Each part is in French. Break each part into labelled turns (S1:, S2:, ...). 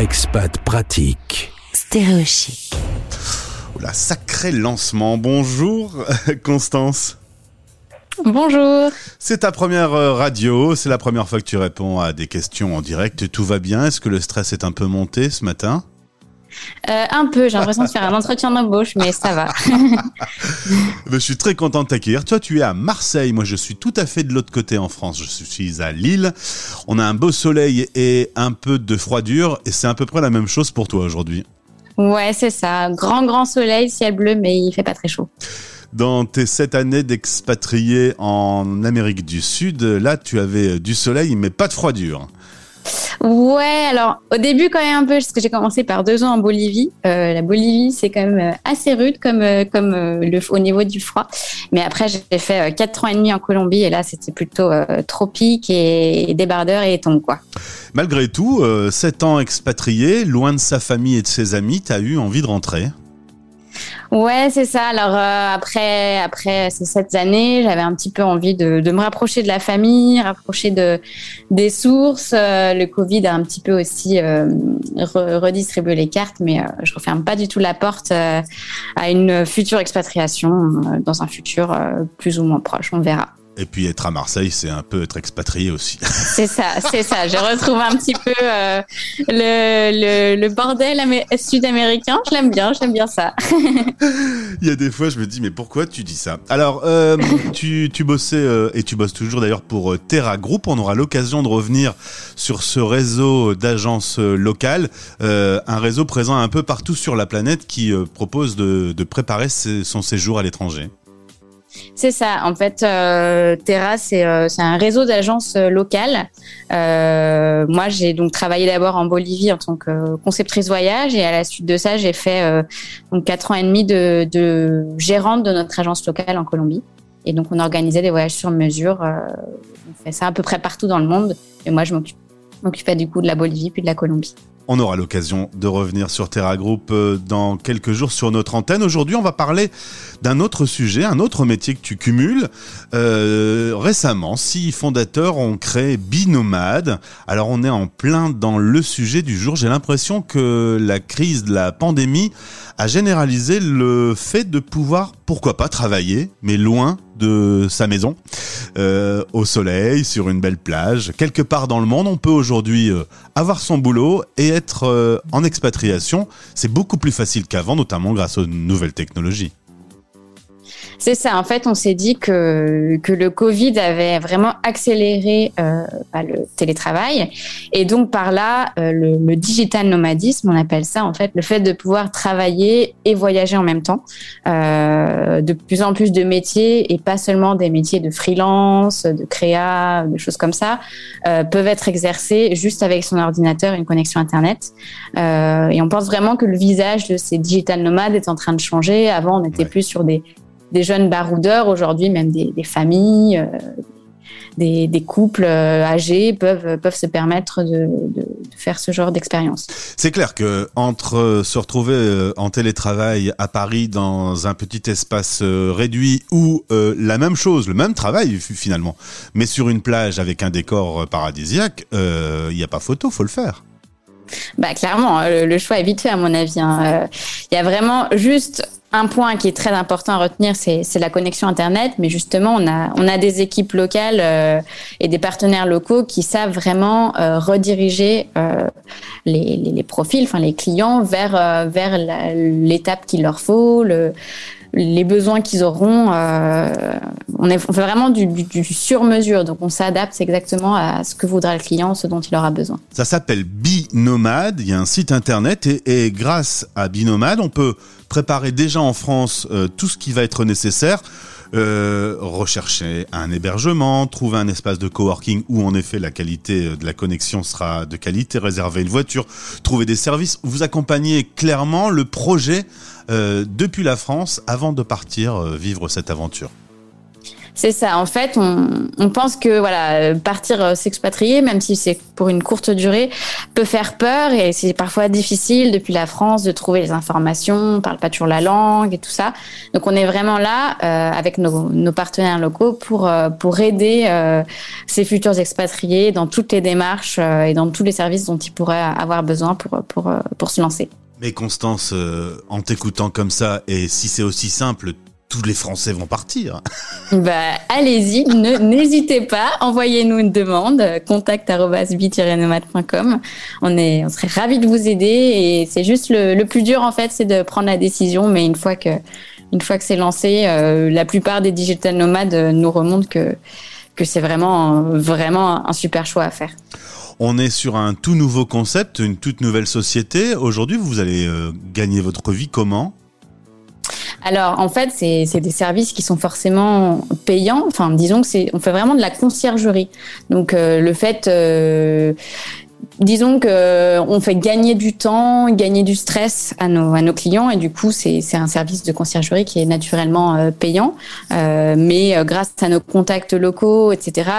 S1: Expat pratique.
S2: Stéréochic.
S3: Oula, sacré lancement. Bonjour Constance.
S4: Bonjour.
S3: C'est ta première euh, radio, c'est la première fois que tu réponds à des questions en direct. Tout va bien? Est-ce que le stress est un peu monté ce matin?
S4: Euh, un peu, j'ai l'impression de faire un entretien d'embauche, mais ça va.
S3: Je suis très content de t'accueillir. Toi, tu es à Marseille. Moi, je suis tout à fait de l'autre côté en France. Je suis à Lille. On a un beau soleil et un peu de froidure. Et c'est à peu près la même chose pour toi aujourd'hui.
S4: ouais, c'est ça. Grand, grand soleil, ciel bleu, mais il fait pas très chaud.
S3: Dans tes sept années d'expatrié en Amérique du Sud, là, tu avais du soleil, mais pas de froidure.
S4: Ouais, alors au début quand même un peu, parce que j'ai commencé par deux ans en Bolivie. Euh, la Bolivie, c'est quand même euh, assez rude comme euh, comme le au niveau du froid. Mais après, j'ai fait quatre ans et demi en Colombie et là, c'était plutôt tropique et, débardeur et tombe quoi.
S3: Malgré tout, sept ans expatrié, loin de sa famille et de ses amis, t'as eu envie de rentrer.
S4: Ouais, c'est ça. Alors euh, après, après ces sept années, j'avais un petit peu envie de, de me rapprocher de la famille, rapprocher de des sources. Euh, le Covid a un petit peu aussi euh, re- redistribué les cartes, mais euh, je referme pas du tout la porte euh, à une future expatriation euh, dans un futur plus ou moins proche. On verra.
S3: Et puis être à Marseille, c'est un peu être expatrié aussi.
S4: C'est ça, c'est ça. Je retrouve un petit peu euh, le, le, le bordel amé- sud-américain. Je l'aime bien, j'aime bien ça.
S3: Il y a des fois, je me dis, mais pourquoi tu dis ça? Alors, euh, tu, tu bossais, euh, et tu bosses toujours d'ailleurs pour Terra Group. On aura l'occasion de revenir sur ce réseau d'agences locales, un réseau présent un peu partout sur la planète qui propose de, de préparer ses- son séjour à l'étranger.
S4: C'est ça. En fait, euh, Terra, c'est euh, un réseau d'agences euh, locales. Euh, moi, j'ai donc travaillé d'abord en Bolivie en tant que conceptrice voyage et à la suite de ça, j'ai fait euh, donc quatre ans et demi de, de gérante de notre agence locale en Colombie. Et donc, on organisait des voyages sur mesure. Euh, on fait ça à peu près partout dans le monde. Et moi, je m'occupais du coup de la Bolivie puis de la Colombie.
S3: On aura l'occasion de revenir sur Terra Group euh, dans quelques jours sur notre antenne. Aujourd'hui, on va parler d'un autre sujet, un autre métier que tu cumules. Euh, récemment, six fondateurs ont créé Binomade. Alors, on est en plein dans le sujet du jour. J'ai l'impression que la crise de la pandémie a généralisé le fait de pouvoir, pourquoi pas, travailler, mais loin de sa maison, euh, au soleil, sur une belle plage, quelque part dans le monde. On peut aujourd'hui euh, avoir son boulot et être euh, en expatriation. C'est beaucoup plus facile qu'avant, notamment grâce aux nouvelles technologies.
S4: C'est ça. En fait, on s'est dit que, que le Covid avait vraiment accéléré euh, bah, le télétravail. Et donc, par là, euh, le, le digital nomadisme, on appelle ça, en fait, le fait de pouvoir travailler et voyager en même temps. Euh, de plus en plus de métiers, et pas seulement des métiers de freelance, de créa, de choses comme ça, peuvent être exercés juste avec son ordinateur et une connexion Internet. Et on pense vraiment que le visage de ces digital nomades est en train de changer. Avant, on était
S3: Ouais.
S4: plus sur des des jeunes baroudeurs aujourd'hui, même des, des familles, euh, des, des couples euh, âgés peuvent peuvent se permettre de, de, de faire ce genre d'expérience.
S3: C'est clair que entre euh, se retrouver euh, en télétravail à Paris dans un petit espace euh, réduit ou euh, la même chose, le même travail fi- finalement, mais sur une plage avec un décor euh, paradisiaque, il n'y a pas photo, faut le faire.
S4: Bah clairement, hein, le, le choix est vite fait à mon avis. hein. Euh, Il y a vraiment juste un point qui est très important à retenir, c'est la connexion Internet. Mais justement, on a, on a des équipes locales euh, et des partenaires locaux qui savent vraiment euh, rediriger euh, les, les, les profils, enfin les clients vers, euh, vers l'étape qu'il leur faut, le, les besoins qu'ils auront. euh, on, est, on fait vraiment du, du, du sur-mesure, donc on s'adapte exactement à ce que voudra le client, ce dont il aura besoin.
S3: Ça s'appelle Binomade, il y a un site internet et, et grâce à Binomade, on peut préparer déjà en France euh, tout ce qui va être nécessaire. Euh, rechercher un hébergement, trouver un espace de coworking où en effet la qualité euh, de la connexion sera de qualité, réserver une voiture, trouver des services. Vous accompagnez clairement le projet euh, depuis la France avant de partir vivre cette aventure.
S4: C'est ça. En fait, on, pense que voilà, partir euh, s'expatrier, même si c'est pour une courte durée, peut faire peur et c'est parfois difficile depuis la France de trouver les informations. On parle pas toujours la langue et tout ça. Donc, on est vraiment là euh, avec nos, partenaires locaux pour euh, pour aider ces futurs expatriés dans toutes les démarches et dans tous les services dont ils pourraient avoir besoin pour pour pour se lancer.
S3: Mais Constance, en t'écoutant comme ça, et si c'est aussi simple, tous les Français vont partir.
S4: Bah, allez-y, n'hésitez pas, envoyez-nous une demande, contact@bi-nomade.com. On est, on serait ravis de vous aider et c'est juste le, le, plus dur en fait, c'est de prendre la décision, mais une fois que, une fois que c'est lancé, euh, la plupart des digital nomades nous remontent que que c'est vraiment, vraiment un super choix à faire.
S3: On est sur un tout nouveau concept, une toute nouvelle société. Aujourd'hui, vous allez euh, gagner votre vie comment?
S4: Alors, en fait, c'est des services qui sont forcément payants. Enfin, disons que c'est, on fait vraiment de la conciergerie. Donc, euh, le fait, euh, disons que euh, on fait gagner du temps, gagner du stress à nos, à nos clients, et du coup, c'est un service de conciergerie qui est naturellement euh, payant. Euh, mais euh, grâce à nos contacts locaux, etc.,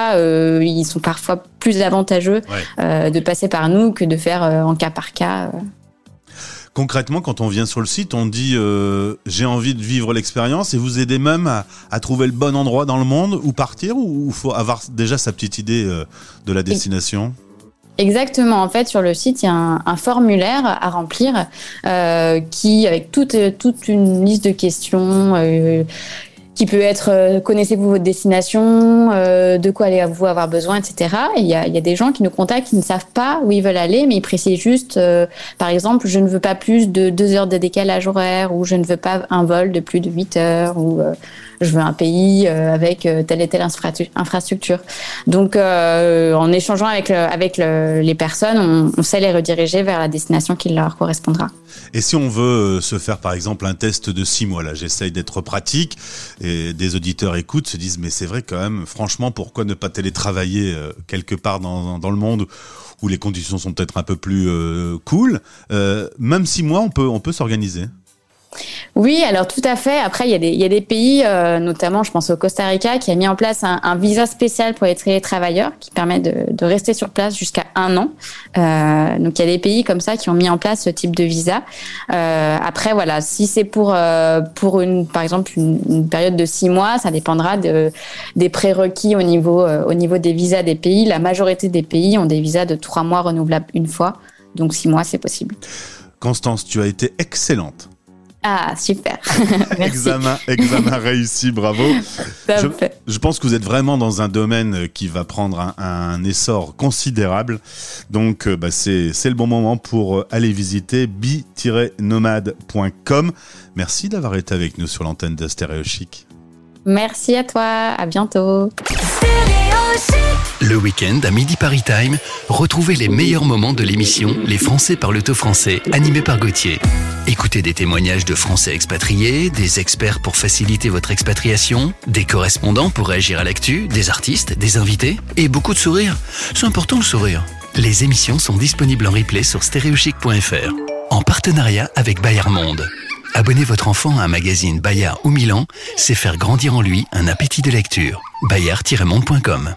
S4: ils sont parfois plus avantageux ouais. de passer par nous que de faire en cas par cas.
S3: Concrètement, quand on vient sur le site, on dit euh, j'ai envie de vivre l'expérience et vous aidez même à, à, trouver le bon endroit dans le monde où partir ou il faut avoir déjà sa petite idée euh, de la destination?
S4: Exactement. En fait, sur le site, il y a un, un formulaire à remplir euh, qui, avec toute, toute une liste de questions, qui peut être euh, connaissez-vous votre destination, euh, de quoi allez-vous avoir besoin, etc. Et il y a, y a des gens qui nous contactent qui ne savent pas où ils veulent aller, mais ils précisent juste, euh, par exemple, je ne veux pas plus de deux heures de décalage horaire, ou je ne veux pas un vol de plus de 8 heures, ou euh, je veux un pays euh, avec telle et telle infrastructure. Donc, euh, en échangeant avec, le, avec le, les personnes, on, on sait les rediriger vers la destination qui leur correspondra.
S3: Et si on veut se faire, par exemple, un test de six mois, là, j'essaye d'être pratique, et des auditeurs écoutent, se disent, mais c'est vrai quand même, franchement, pourquoi ne pas télétravailler euh, quelque part dans, dans le monde où les conditions sont peut-être un peu plus euh, cool euh, Même six mois, on peut, on peut s'organiser.
S4: Oui, alors tout à fait. Après, il y a des, pays, euh, notamment, je pense au Costa Rica, qui a mis en place un, visa spécial pour les télétravailleurs, qui permet de, rester sur place jusqu'à un an. Euh, donc, il y a des pays comme ça qui ont mis en place ce type de visa. Euh, après, voilà, si c'est pour une, par exemple, une, période de six mois, ça dépendra de, des prérequis au niveau des visas des pays. La majorité des pays ont des visas de trois mois renouvelables une fois, donc six mois, c'est possible.
S3: Constance, tu as été excellente.
S4: Ah, super.
S3: examen, examen réussi, bravo. Je, je, pense que vous êtes vraiment dans un domaine qui va prendre un, un essor considérable. Donc, bah, c'est le bon moment pour aller visiter bi-nomade.com. Merci d'avoir été avec nous sur l'antenne de Stéréo Chic.
S4: Merci à toi. À bientôt.
S1: Le week-end à Midi Paris Time, retrouvez les meilleurs moments de l'émission Les Français parlent au français, animé par Gauthier. Écoutez des témoignages de Français expatriés, des experts pour faciliter votre expatriation, des correspondants pour réagir à l'actu, des artistes, des invités et beaucoup de sourires. C'est important le sourire. Les émissions sont disponibles en replay sur stéréochic.fr en partenariat avec Bayard Monde. Abonnez votre enfant à un magazine Bayard ou Milan, c'est faire grandir en lui un appétit de lecture. Bayard-monde.com